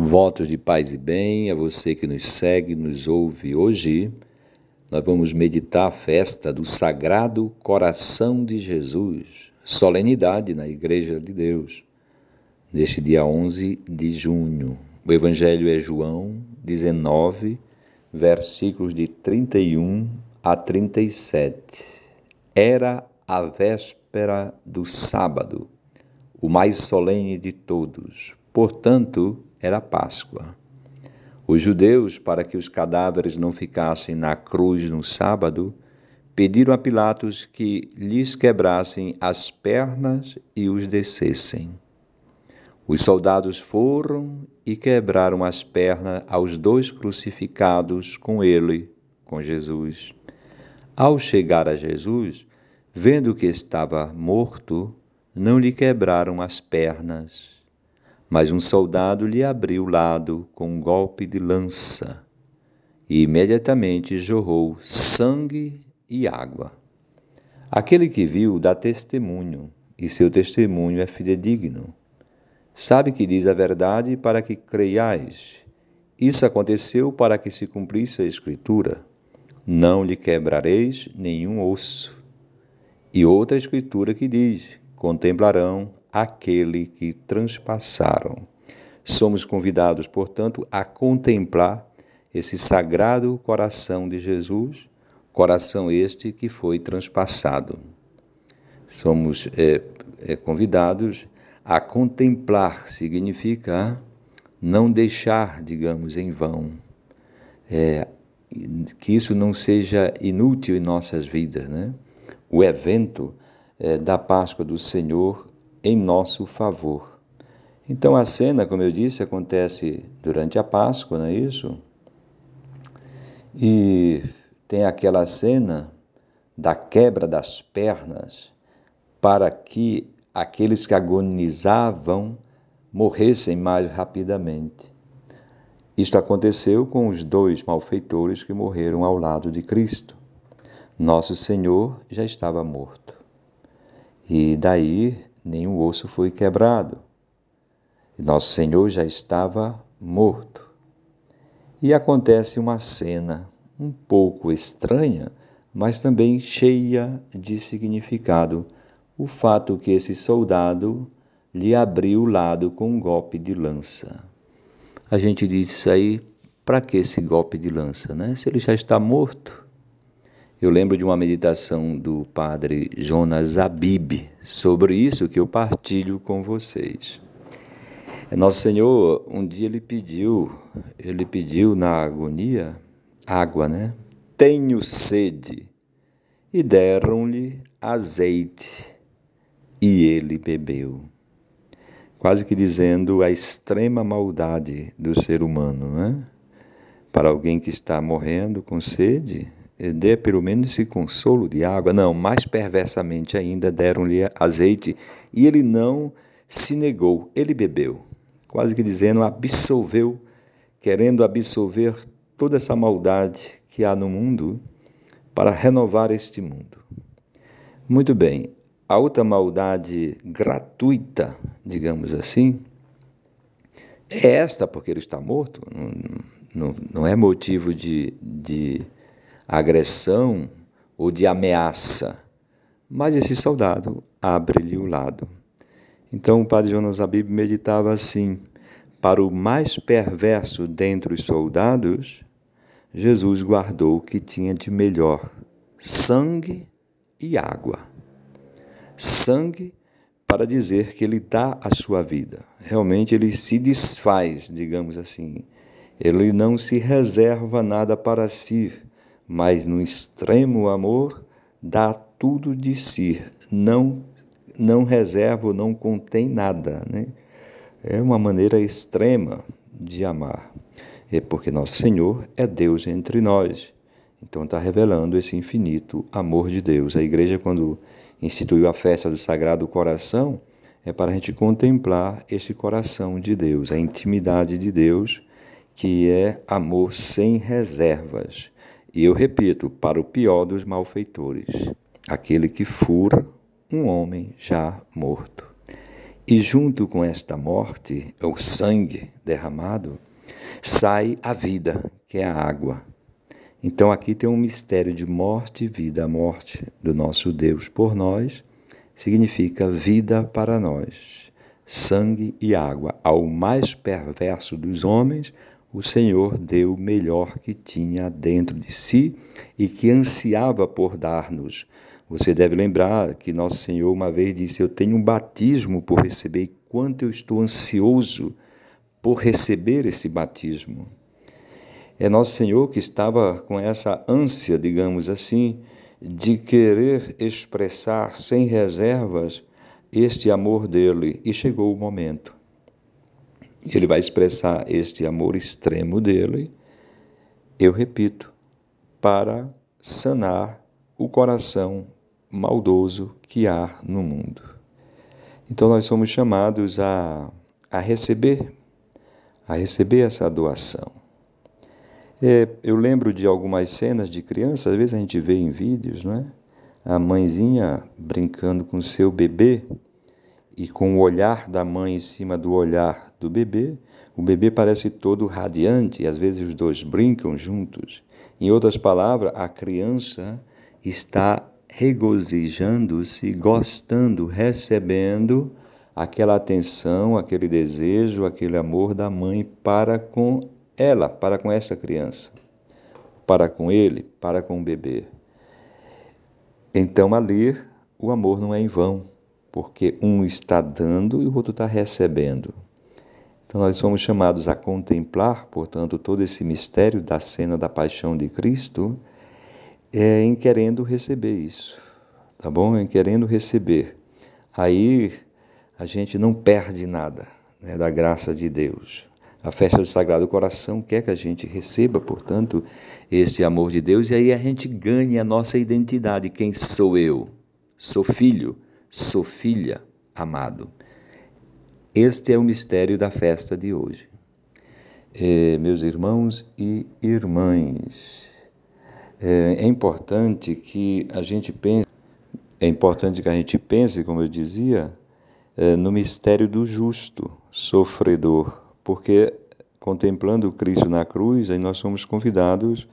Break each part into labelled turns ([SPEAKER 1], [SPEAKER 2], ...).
[SPEAKER 1] Votos de paz e bem a você que nos segue, nos ouve hoje. Nós vamos meditar a festa do Sagrado Coração de Jesus, solenidade na Igreja de Deus, neste dia 11 de junho. O Evangelho é João 19, versículos de 31 a 37. Era a véspera do sábado, o mais solene de todos. Portanto, era Páscoa. Os judeus, para que os cadáveres não ficassem na cruz no sábado, pediram a Pilatos que lhes quebrassem as pernas e os descessem. Os soldados foram e quebraram as pernas aos dois crucificados com ele, com Jesus. Ao chegar a Jesus, vendo que estava morto, não lhe quebraram as pernas mas um soldado lhe abriu o lado com um golpe de lança e imediatamente jorrou sangue e água. Aquele que viu dá testemunho, e seu testemunho é fidedigno. Sabe que diz a verdade para que creiais. Isso aconteceu para que se cumprisse a Escritura: Não lhe quebrareis nenhum osso. E outra Escritura que diz: Contemplarão aquele que transpassaram. Somos convidados, portanto, a contemplar esse sagrado coração de Jesus, coração este que foi transpassado. Somos é, é, convidados a contemplar, significa não deixar, digamos, em vão, é, que isso não seja inútil em nossas vidas, né? O evento é, da Páscoa do Senhor em nosso favor. Então a cena, como eu disse, acontece durante a Páscoa, não é isso? E tem aquela cena da quebra das pernas para que aqueles que agonizavam morressem mais rapidamente. Isto aconteceu com os dois malfeitores que morreram ao lado de Cristo. Nosso Senhor já estava morto. E daí nenhum osso foi quebrado. Nosso Senhor já estava morto. E acontece uma cena um pouco estranha, mas também cheia de significado, o fato que esse soldado lhe abriu o lado com um golpe de lança. A gente diz isso aí, para que esse golpe de lança, né? Se ele já está morto, eu lembro de uma meditação do padre Jonas Abib sobre isso que eu partilho com vocês. Nosso Senhor, um dia ele pediu, ele pediu na agonia água, né? Tenho sede. E deram-lhe azeite, e ele bebeu. Quase que dizendo a extrema maldade do ser humano, né? Para alguém que está morrendo com sede, dê pelo menos esse consolo de água. Não, mais perversamente ainda deram-lhe azeite e ele não se negou, ele bebeu, quase que dizendo, absolveu, querendo absolver toda essa maldade que há no mundo para renovar este mundo. Muito bem, a outra maldade gratuita, digamos assim, é esta, porque ele está morto, não, não, não é motivo de, de agressão ou de ameaça. Mas esse soldado abre-lhe o lado. Então o padre Jonas Abib meditava assim: para o mais perverso dentre os soldados, Jesus guardou o que tinha de melhor: sangue e água. Sangue para dizer que ele dá a sua vida. Realmente ele se desfaz, digamos assim. Ele não se reserva nada para si mas no extremo amor dá tudo de si, não não reserva, não contém nada, né? É uma maneira extrema de amar. É porque nosso Senhor é Deus entre nós. Então está revelando esse infinito amor de Deus. A igreja quando instituiu a festa do Sagrado Coração, é para a gente contemplar este coração de Deus, a intimidade de Deus, que é amor sem reservas. E eu repito, para o pior dos malfeitores, aquele que fura um homem já morto. E junto com esta morte, o sangue derramado, sai a vida, que é a água. Então aqui tem um mistério de morte e vida. A morte do nosso Deus por nós significa vida para nós. Sangue e água. Ao mais perverso dos homens, o Senhor deu o melhor que tinha dentro de si e que ansiava por dar-nos. Você deve lembrar que Nosso Senhor uma vez disse: Eu tenho um batismo por receber, e quanto eu estou ansioso por receber esse batismo. É Nosso Senhor que estava com essa ânsia, digamos assim, de querer expressar sem reservas este amor dele, e chegou o momento. Ele vai expressar este amor extremo dele, eu repito, para sanar o coração maldoso que há no mundo. Então nós somos chamados a, a receber, a receber essa doação. É, eu lembro de algumas cenas de criança, às vezes a gente vê em vídeos, não é? A mãezinha brincando com seu bebê e com o olhar da mãe em cima do olhar do bebê, o bebê parece todo radiante e às vezes os dois brincam juntos. Em outras palavras, a criança está regozijando-se, gostando, recebendo aquela atenção, aquele desejo, aquele amor da mãe para com ela, para com essa criança, para com ele, para com o bebê. Então, ali, o amor não é em vão porque um está dando e o outro está recebendo. Então, nós somos chamados a contemplar, portanto, todo esse mistério da cena da paixão de Cristo é, em querendo receber isso, tá bom? Em querendo receber. Aí a gente não perde nada né, da graça de Deus. A festa do Sagrado Coração quer que a gente receba, portanto, esse amor de Deus e aí a gente ganha a nossa identidade. Quem sou eu? Sou filho sou filha amado. Este é o mistério da festa de hoje. É, meus irmãos e irmãs, é, é importante que a gente pense, é importante que a gente pense, como eu dizia, é, no mistério do justo sofredor, porque contemplando Cristo na cruz, aí nós somos convidados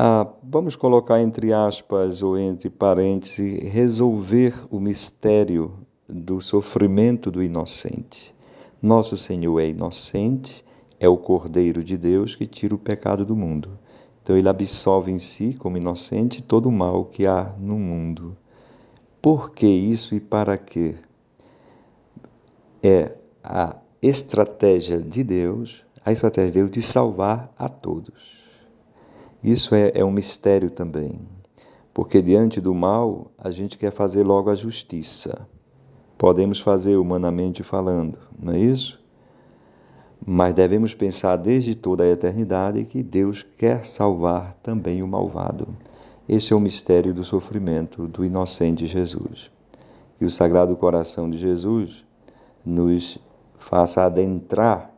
[SPEAKER 1] ah, vamos colocar entre aspas ou entre parênteses, resolver o mistério do sofrimento do inocente. Nosso Senhor é inocente, é o Cordeiro de Deus que tira o pecado do mundo. Então ele absolve em si, como inocente, todo o mal que há no mundo. Por que isso e para quê? É a estratégia de Deus, a estratégia de Deus de salvar a todos. Isso é, é um mistério também, porque diante do mal a gente quer fazer logo a justiça. Podemos fazer humanamente falando, não é isso? Mas devemos pensar desde toda a eternidade que Deus quer salvar também o malvado. Esse é o mistério do sofrimento do inocente Jesus. Que o Sagrado Coração de Jesus nos faça adentrar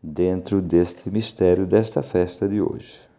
[SPEAKER 1] dentro deste mistério desta festa de hoje.